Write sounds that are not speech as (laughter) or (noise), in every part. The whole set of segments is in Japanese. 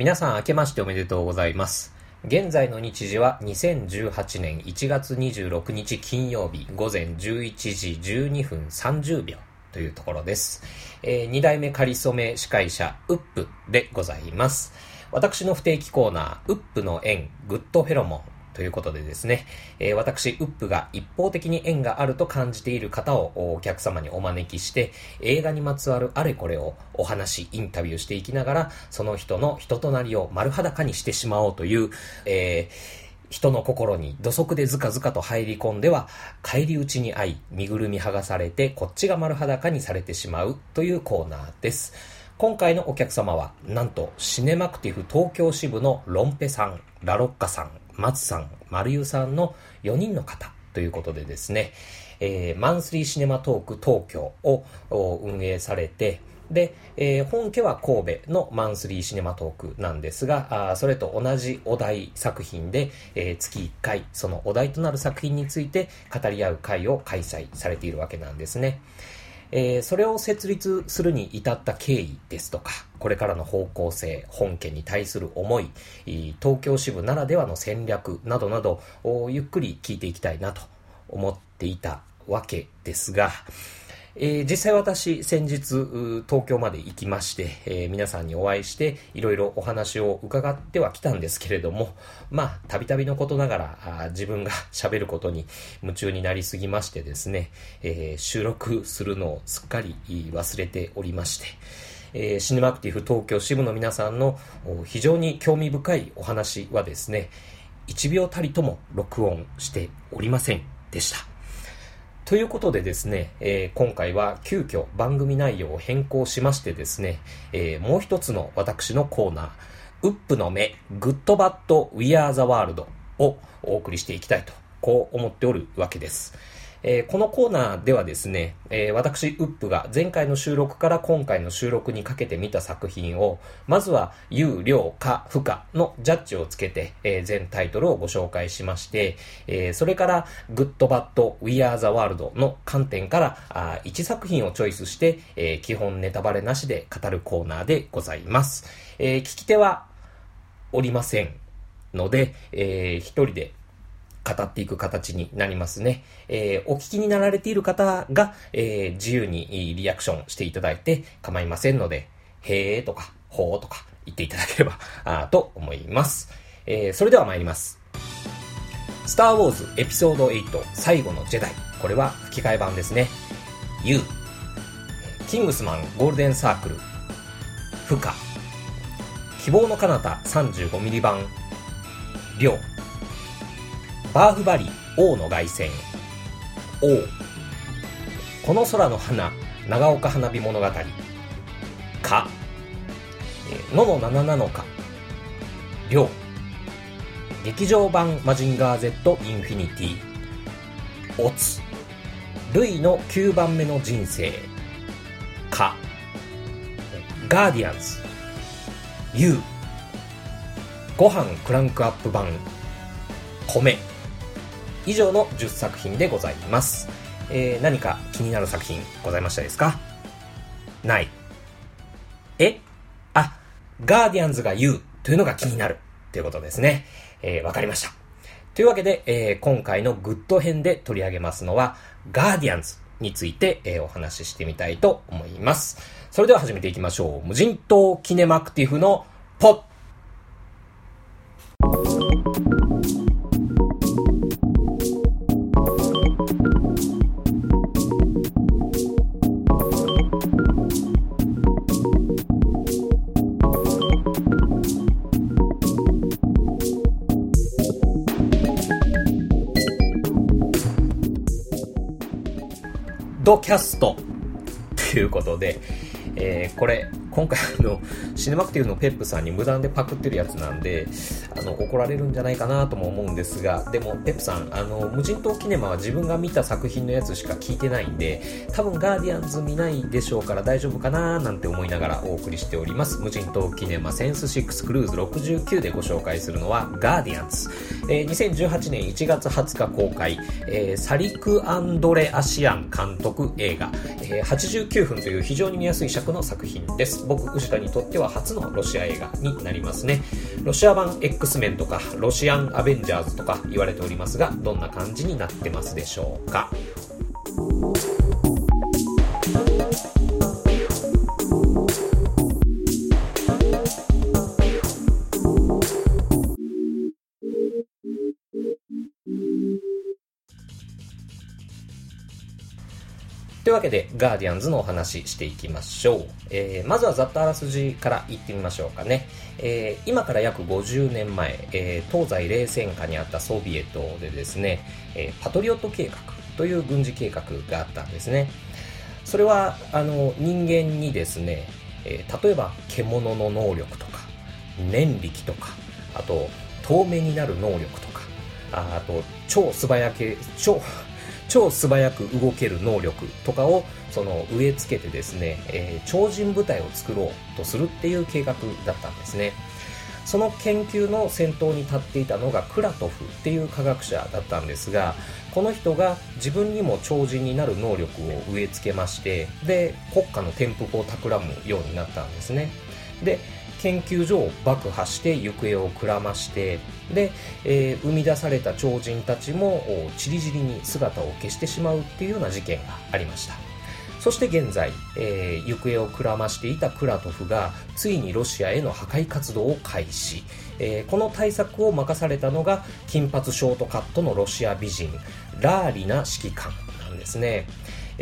皆さん明けましておめでとうございます。現在の日時は2018年1月26日金曜日午前11時12分30秒というところです。えー、2代目かりそめ司会者、ウップでございます。私の不定期コーナー、ウップの縁、グッドフェロモンということでですね、えー、私、ウップが一方的に縁があると感じている方をお客様にお招きして、映画にまつわるあれこれをお話、インタビューしていきながら、その人の人となりを丸裸にしてしまおうという、えー人の心に土足でずかずかと入り込んでは、返り討ちに遭い、身ぐるみ剥がされて、こっちが丸裸にされてしまうというコーナーです。今回のお客様は、なんと、シネマクティフ東京支部のロンペさん、ラロッカさん、松さん、丸湯さんの4人の方ということでですね、えー、マンスリーシネマトーク東京を運営されて、で、えー、本家は神戸のマンスリーシネマトークなんですが、あそれと同じお題作品で、えー、月1回、そのお題となる作品について語り合う会を開催されているわけなんですね。えー、それを設立するに至った経緯ですとか、これからの方向性、本件に対する思い、東京支部ならではの戦略などなど、ゆっくり聞いていきたいなと思っていたわけですが、えー、実際私、先日、東京まで行きまして、えー、皆さんにお会いして、いろいろお話を伺ってはきたんですけれども、まあ、たびたびのことながら、あ自分が (laughs) 喋ることに夢中になりすぎましてですね、えー、収録するのをすっかり忘れておりまして、えー、シネマクティフ東京支部の皆さんの非常に興味深いお話はですね、1秒たりとも録音しておりませんでした。ということでですね、えー、今回は急遽番組内容を変更しましてですね、えー、もう一つの私のコーナー、ウップの目、 Good Bad、We Are the World をお送りしていきたいと、こう思っておるわけです。えー、このコーナーではですね、えー、私、ウップが前回の収録から今回の収録にかけて見た作品を、まずは、優、良、可、不可のジャッジをつけて、えー、全タイトルをご紹介しまして、えそれから、 Good Bad、We Are the World の観点から、あ1作品をチョイスして、え基本ネタバレなしで語るコーナーでございます。え聞き手はおりませんので、えー、一人で語っていく形になりますね。えー、お聞きになられている方が、えー、自由にリアクションしていただいて構いませんので、へーとか、ほーとか言っていただければ、(laughs) あと思います。えー、それでは参ります。スターウォーズエピソード8最後のジェダイ。これは吹き替え版ですね。You。キングスマンゴールデンサークル。負荷。希望の彼方 35mm 版。量。バーフバリ王の凱旋。王。この空の花長岡花火物語。か。のの七なのかりょう劇場版マジンガー Z インフィニティ。オツルイの9番目の人生。か。ガーディアンズ。U ご飯クランクアップ版。米。以上の10作品でございます。えー、何か気になる作品ございましたですか？ない。え？あ、ガーディアンズがいいというのが気になるということですね。えー、わかりました。というわけで、えー、今回のグッド編で取り上げますのは、ガーディアンズについて、えー、お話ししてみたいと思います。それでは始めていきましょう。無人島キネマクティフのポッドキャスト。ということで、えー、これ、今回あの、シネマクティフのペップさんに無断でパクってるやつなんで、あの、怒られるんじゃないかなとも思うんですが、でも、ペップさん、あの、無人島キネマは自分が見た作品のやつしか聞いてないんで、多分ガーディアンズ見ないでしょうから大丈夫かななんて思いながらお送りしております。無人島キネマシーズン6クルーズ69でご紹介するのは、ガーディアンズ。えー、2018年1月20日公開、えー、サリク・アンドレ・アシアン監督映画、えー、89分という非常に見やすい尺の作品です。僕、牛田にとっては初のロシア映画になりますね。ロシア版 X メンとか、ロシアンアベンジャーズとか言われておりますが、どんな感じになってますでしょうか？というわけで、ガーディアンズのお話していきましょう。えー、まずはざっとあらすじから言ってみましょうかね。えー、今から約50年前、えー、東西冷戦下にあったソビエトでですね、えパトリオット計画という軍事計画があったんですね。それは、あの、人間にですね、え例えば獣の能力とか、念力とか、あと、透明になる能力とか、ああと、超素早け、超、超素早く動ける能力とかをその植え付けてですね、えー、超人部隊を作ろうとするっていう計画だったんですね。その研究の先頭に立っていたのがクラトフっていう科学者だったんですが、この人が自分にも超人になる能力を植え付けまして、で、国家の転覆を企むようになったんですね。で、研究所を爆破して行方をくらましてで、えー、生み出された超人たちもちりぢりに姿を消してしまうっていうような事件がありました。そして現在、えー、行方をくらましていたクラトフがついにロシアへの破壊活動を開始、えー、この対策を任されたのが金髪ショートカットのロシア美人ラーリナ指揮官なんですね。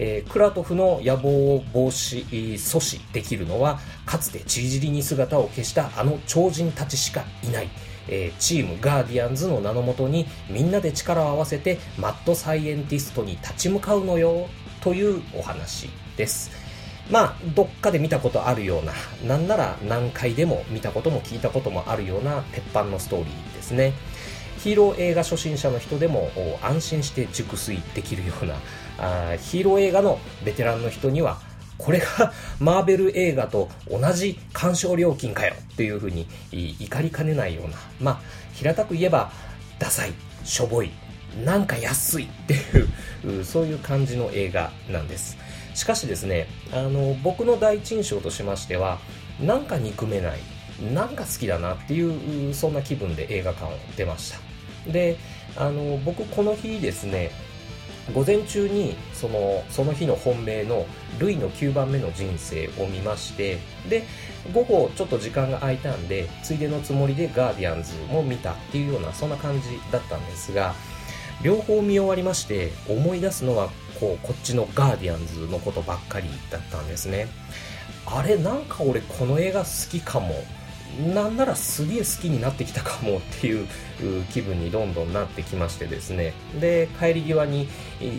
えー、クラトフの野望を防止、阻止できるのは、かつてちりぢりに姿を消したあの超人たちしかいない。えー、チームガーディアンズの名のもとにみんなで力を合わせてマッドサイエンティストに立ち向かうのよというお話です。まあ、どっかで見たことあるような、なんなら何回でも見たことも聞いたこともあるような鉄板のストーリーですね。ヒーロー映画初心者の人でも安心して熟睡できるようなあヒーロー映画のベテランの人にはこれがマーベル映画と同じ鑑賞料金かよっていうふうに怒りかねないようなまあ平たく言えばダサいしょぼいなんか安いっていうそういう感じの映画なんです。しかしですねあの僕の第一印象としましてはなんか憎めないなんか好きだなっていうそんな気分で映画館を出ました。であの僕この日ですね午前中にそのその日の本命のルイの9番目の人生を見ましてで午後ちょっと時間が空いたんでついでのつもりでガーディアンズも見たっていうようなそんな感じだったんですが両方見終わりまして思い出すのはこうこっちのガーディアンズのことばっかりだったんですね。あれなんか俺この映画好きかも。なんならすげえ好きになってきたかもっていう気分にどんどんなってきましてですね。で帰り際に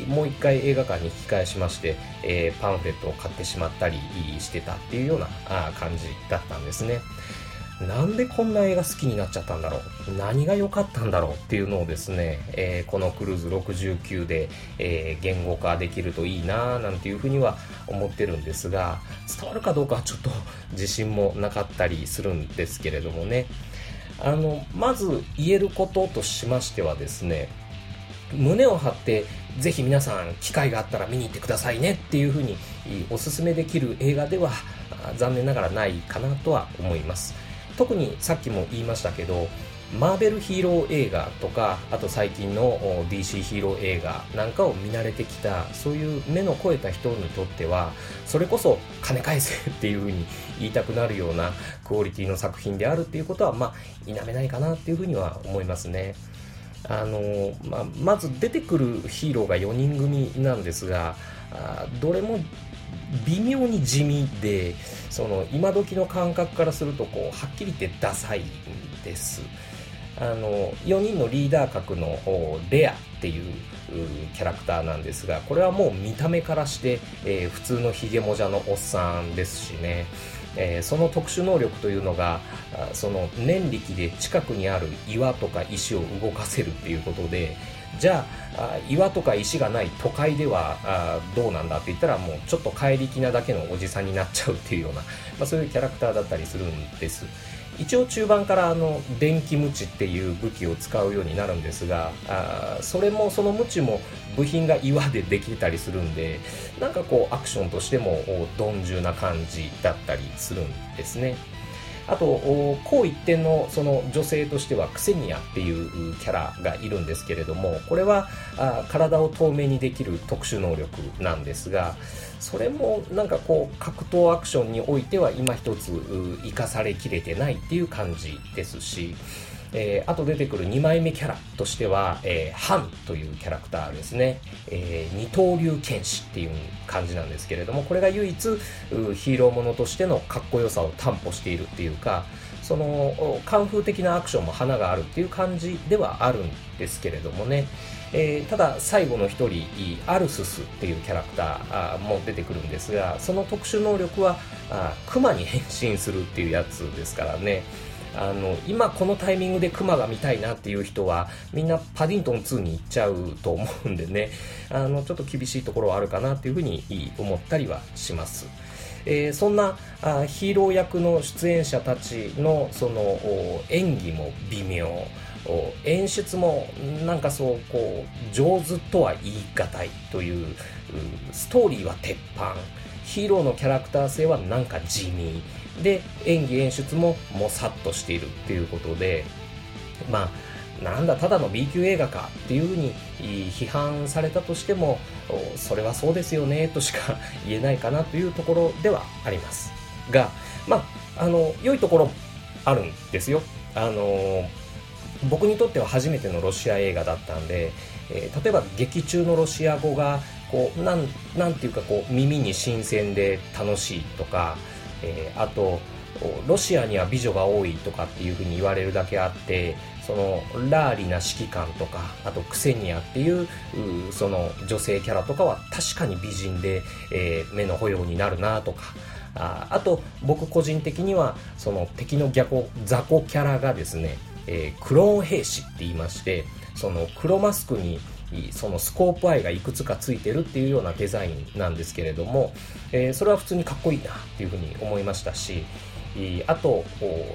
もう一回映画館に引き返しまして、えー、パンフレットを買ってしまったりしてたっていうような感じだったんですね。なんでこんな映画好きになっちゃったんだろう？何が良かったんだろうっていうのをですね、えー、このクルーズ69で、えー、言語化できるといいななんていうふうには思ってるんですが伝わるかどうかはちょっと自信もなかったりするんですけれどもねあのまず言えることとしましてはですね胸を張ってぜひ皆さん機会があったら見に行ってくださいねっていうふうにおすすめできる映画では残念ながらないかなとは思います。特にさっきも言いましたけどマーベルヒーロー映画とかあと最近の DC ヒーロー映画なんかを見慣れてきたそういう目の肥えた人にとってはそれこそ金返せっていうふうに言いたくなるようなクオリティの作品であるっていうことはまあ否めないかなっていうふうには思いますね。あのまあ、まず出てくるヒーローが4人組なんですがあどれも微妙に地味でその今時の感覚からするとこうはっきり言ってダサいんです。あの4人のリーダー格のレアっていうキャラクターなんですがこれはもう見た目からして、えー、普通のヒゲもじゃのおっさんですしね。えー、その特殊能力というのがその念力で近くにある岩とか石を動かせるっていうことでじゃあ岩とか石がない都会ではあどうなんだって言ったらもうちょっと怪力なだけのおじさんになっちゃうっていうような、まあ、そういうキャラクターだったりするんです。一応中盤からあの電気ムチっていう武器を使うようになるんですがあそれもそのムチも部品が岩でできたりするんでなんかこうアクションとしても鈍重な感じだったりするんですね。あとこう一点のその女性としてはクセニアっていうキャラがいるんですけれどもこれはあ体を透明にできる特殊能力なんですがそれもなんかこう格闘アクションにおいては今一つ生かされきれてないっていう感じですしえー、あと出てくる2枚目キャラとしては、えー、ハンというキャラクターですね、えー、二刀流剣士っていう感じなんですけれどもこれが唯一ヒーローものとしてのかっこよさを担保しているっていうかそのカンフー的なアクションも花があるっていう感じではあるんですけれどもね、えー、ただ最後の一人アルススっていうキャラクターも出てくるんですがその特殊能力はクマに変身するっていうやつですからね。あの今このタイミングでクマが見たいなっていう人はみんなパディントン2に行っちゃうと思うんでね。(laughs) あのちょっと厳しいところはあるかなっていうふうに思ったりはします。えー、そんなあヒーロー役の出演者たちのその演技も微妙。演出もなんかそうこう上手とは言い難いというストーリーは鉄板。ヒーローのキャラクター性はなんか地味。で演技演出ももさっとしているっていうことでまあなんだただの B 級映画かっていうふうに批判されたとしてもそれはそうですよねとしか (laughs) 言えないかなというところではあります。がまああの良いところあるんですよ。あの僕にとっては初めてのロシア映画だったんで、えー、例えば劇中のロシア語がこうなんなんていうかこう耳に新鮮で楽しいとかえー、あとロシアには美女が多いとかっていうふうに言われるだけあってそのラーリな指揮官とかあとクセニアっていうその女性キャラとかは確かに美人で、えー、目の保養になるなとか。ああと僕個人的にはその敵の逆雑魚キャラがですね、えー、クローン兵士って言いましてその黒マスクにそのスコープアイがいくつかついてるっていうようなデザインなんですけれども、えー、それは普通にかっこいいなっていうふうに思いましたしあと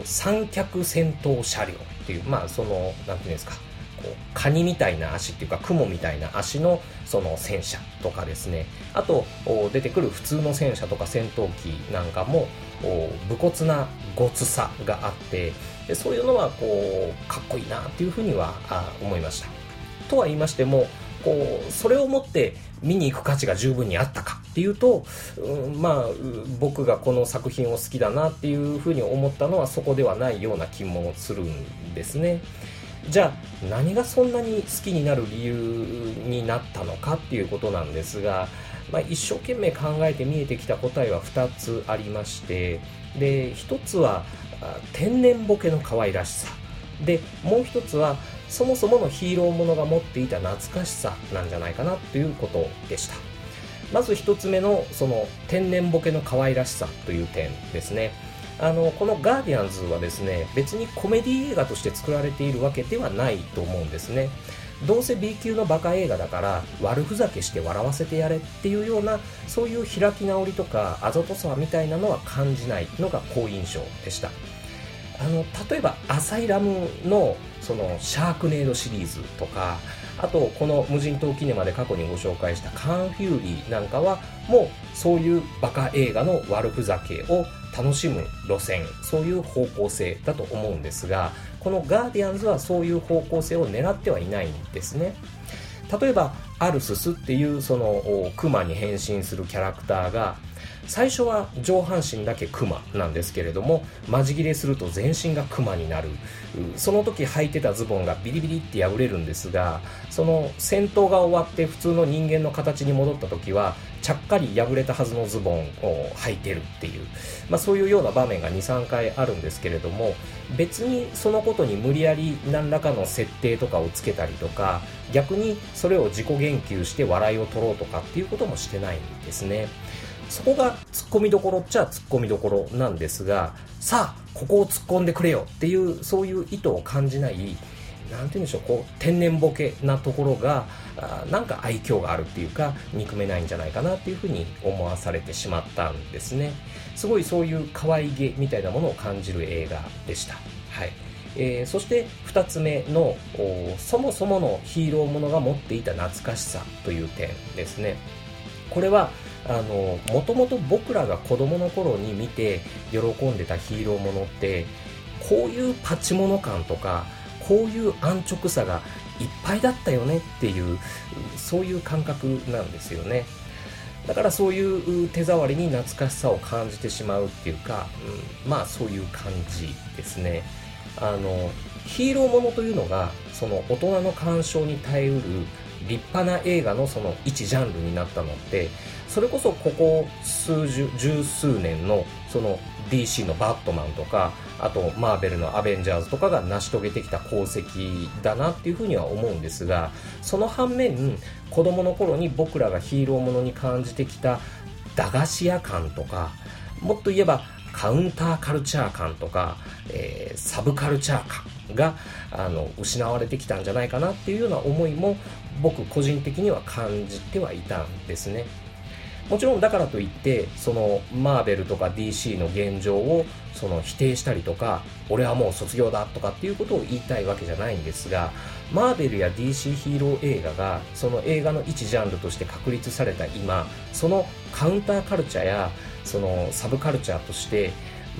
三脚戦闘車両っていうまあその何ていうんですかカニみたいな足っていうか雲みたいな足のその戦車とかですね。あと出てくる普通の戦車とか戦闘機なんかも武骨なごつさがあってでそういうのはこうかっこいいなっていうふうには思いました。とは言いましてもこうそれをもって見に行く価値が十分にあったかっていうと、うん、まあ僕がこの作品を好きだなっていうふうに思ったのはそこではないような気もするんですね。じゃあ何がそんなに好きになる理由になったのかっていうことなんですが、まあ、一生懸命考えて見えてきた答えは2つありましてで1つは天然ボケの可愛らしさでもう1つはそもそものヒーローものが持っていた懐かしさなんじゃないかなということでした。まず1つ目のその天然ボケの可愛らしさという点ですね。あのこのガーディアンズはですね別にコメディ映画として作られているわけではないと思うんですね。どうせ B 級のバカ映画だから悪ふざけして笑わせてやれっていうようなそういう開き直りとかあざとさみたいなのは感じないのが好印象でした。あの例えばアサイラムのそのシャークネードシリーズとかあとこの無人島キネマで過去にご紹介したカンフューリーなんかはもうそういうバカ映画の悪ふざけを楽しむ路線そういう方向性だと思うんですがこのガーディアンズはそういう方向性を狙ってはいないんですね。例えばアルススっていうそのクマに変身するキャラクターが最初は上半身だけクマなんですけれども間仕切れすると全身がクマになるその時履いてたズボンがビリビリって破れるんですがその戦闘が終わって普通の人間の形に戻った時はちゃっかり破れたはずのズボンを履いてるっていう、まあ、そういうような場面が23回あるんですけれども別にそのことに無理やり何らかの設定とかをつけたりとか逆にそれを自己言及して笑いを取ろうとかっていうこともしてないんですね。そこが突っ込みどころっちゃ突っ込みどころなんですが、さあ、ここを突っ込んでくれよっていう、そういう意図を感じない、なんて言うんでしょうこう天然ボケなところがあなんか愛嬌があるっていうか憎めないんじゃないかなっていうふうに思わされてしまったんですね。すごいそういう可愛げみたいなものを感じる映画でした。はい。えー、そして2つ目のそもそものヒーローものが持っていた懐かしさという点ですね。これはあのもともと僕らが子供の頃に見て喜んでたヒーローものってこういうパチモノ感とかこういう安直さがいっぱいだったよねっていうそういう感覚なんですよね。だからそういう手触りに懐かしさを感じてしまうっていうか、うん、まあそういう感じですね。あのヒーローものというのがその大人の鑑賞に耐えうる立派な映画のその一ジャンルになったのってそれこそここ数十十数年のその DC のバットマンとかあとマーベルのアベンジャーズとかが成し遂げてきた功績だなっていうふうには思うんですがその反面子供の頃に僕らがヒーローものに感じてきた駄菓子屋感とかもっと言えばカウンターカルチャー感とか、えー、サブカルチャー感があの失われてきたんじゃないかなっていうような思いも僕個人的には感じてはいたんですね。もちろんだからといってそのマーベルとか DC の現状をその否定したりとか俺はもう卒業だとかっていうことを言いたいわけじゃないんですがマーベルや DC ヒーロー映画がその映画の一ジャンルとして確立された今そのカウンターカルチャーやそのサブカルチャーとして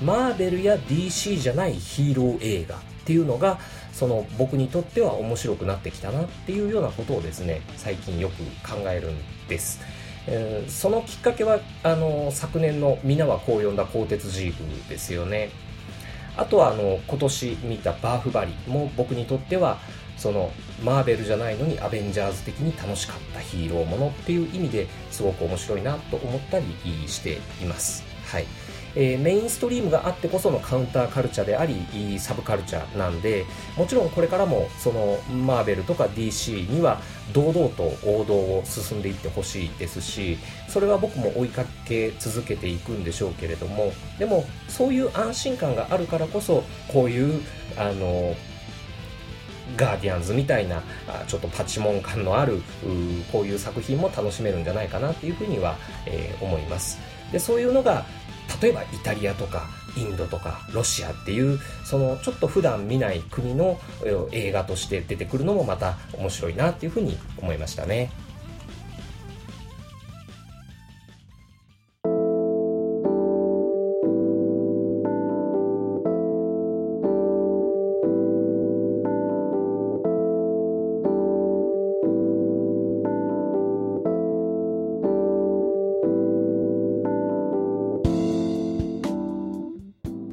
マーベルや DC じゃないヒーロー映画っていうのがその僕にとっては面白くなってきたなっていうようなことをですね最近よく考えるんです。えー、そのきっかけはあの昨年の「皆はこう呼んだ鋼鉄ジーグ」ですよね。あとはあの今年見た「バーフバリ」も僕にとってはそのマーベルじゃないのにアベンジャーズ的に楽しかったヒーローものっていう意味ですごく面白いなと思ったりしています。はい。えー、メインストリームがあってこそのカウンターカルチャーでありサブカルチャーなんでもちろんこれからもそのマーベルとか DC には堂々と王道を進んでいってほしいですしそれは僕も追いかけ続けていくんでしょうけれどもでもそういう安心感があるからこそこういうあのガーディアンズみたいなちょっとパチモン感のあるこういう作品も楽しめるんじゃないかなっていうふうには、えー、思います。でそういうのが例えばイタリアとかインドとかロシアっていうそのちょっと普段見ない国の映画として出てくるのもまた面白いなっていうふうに思いましたね。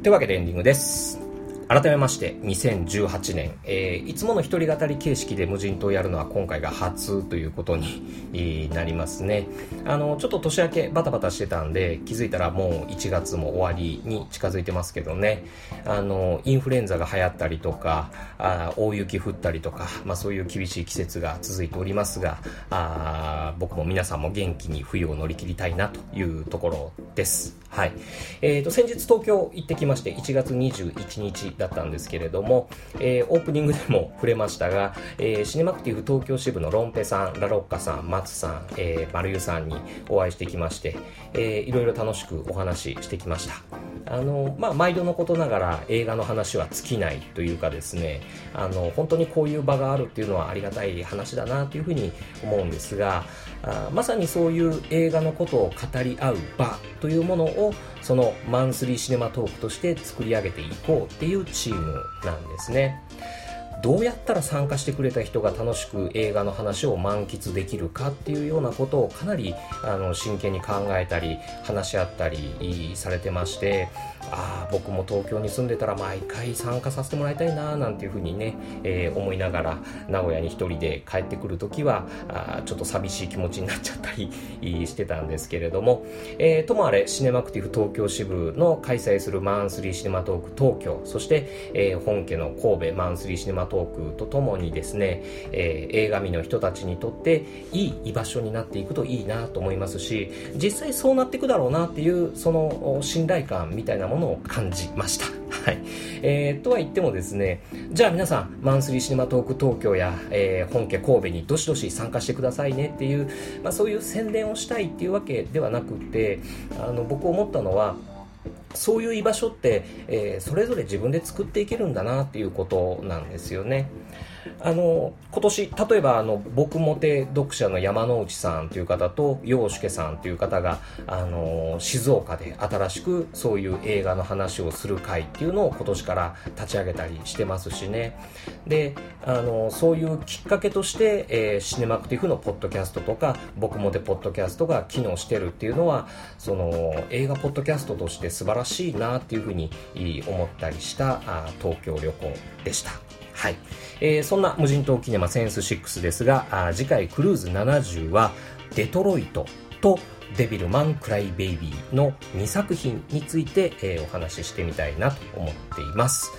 というわけでエンディングです。改めまして、2018年、えー、いつもの一人語り形式で無人島をやるのは今回が初ということになりますね。あの、ちょっと年明けバタバタしてたんで、気づいたらもう1月も終わりに近づいてますけどね。あの、インフルエンザが流行ったりとか、あ大雪降ったりとか、まあそういう厳しい季節が続いておりますが、あ僕も皆さんも元気に冬を乗り切りたいなというところです。はい。えっ、ー、と、先日東京行ってきまして、1月21日だったんですけれども、えー、オープニングでも触れましたが、えー、シネマクティブ東京支部のロンペさん、ラロッカさん、松さん、えー、マルユさんにお会いしてきまして、えー、いろいろ楽しくお話ししてきました。あの、まあ、毎度のことながら映画の話は尽きないというかですね、あの、本当にこういう場があるっていうのはありがたい話だなというふうに思うんですが、あまさにそういう映画のことを語り合う場というものをそのマンスリーシネマトークとして作り上げていこうっていうチームなんですね。どうやったら参加してくれた人が楽しく映画の話を満喫できるかっていうようなことをかなりあの真剣に考えたり話し合ったりされてましてああ僕も東京に住んでたら毎回参加させてもらいたいななんていうふうにね、えー、思いながら名古屋に一人で帰ってくる時はあちょっと寂しい気持ちになっちゃったりしてたんですけれども、えー、ともあれシネマクティブ東京支部の開催するマンスリーシネマトーク東京そして、えー、本家の神戸マンスリーシネマトークとともにですね、えー、映画見の人たちにとっていい居場所になっていくといいなと思いますし実際そうなっていくだろうなっていうその信頼感みたいなものを感じました。(laughs) はい。えー、とは言ってもですね、じゃあ皆さん、マンスリーシネマトーク東京や、えー、本家神戸にどしどし参加してくださいねっていう、まあそういう宣伝をしたいっていうわけではなくて、あの、僕思ったのは、そういう居場所って、えー、それぞれ自分で作っていけるんだなっていうことなんですよね。あの今年例えばあの僕もて読者の山内さんという方と陽介さんという方があの静岡で新しくそういう映画の話をする会っていうのを今年から立ち上げたりしてますしねであのそういうきっかけとして、えー、シネマクティフのポッドキャストとか僕もてポッドキャストが機能してるっていうのはその映画ポッドキャストとして素晴らしいなっていうふうに思ったりした東京旅行でした。はい。えー、そんな無人島キネマセンス6ですが、あ次回クルーズ70はデトロイトとデビルマン・クライ・ベイビーの2作品について、えー、お話ししてみたいなと思っています。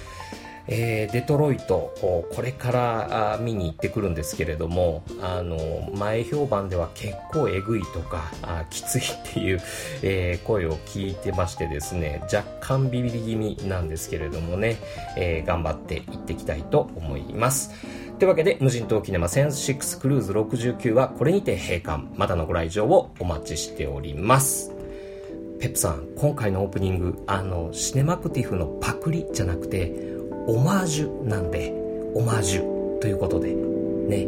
えー、デトロイト、これから見に行ってくるんですけれども、あの、前評判では結構えぐいとか、あきついっていう、(laughs) えー、声を聞いてましてですね、若干ビビり気味なんですけれどもね、えー、頑張って行ってきたいと思います。というわけで、無人島キネマセンス6クルーズ69はこれにて閉館。またのご来場をお待ちしております。ペップさん、今回のオープニング、あの、シネマクティフのパクリじゃなくて、オマージュなんで、オマージュということで、ね、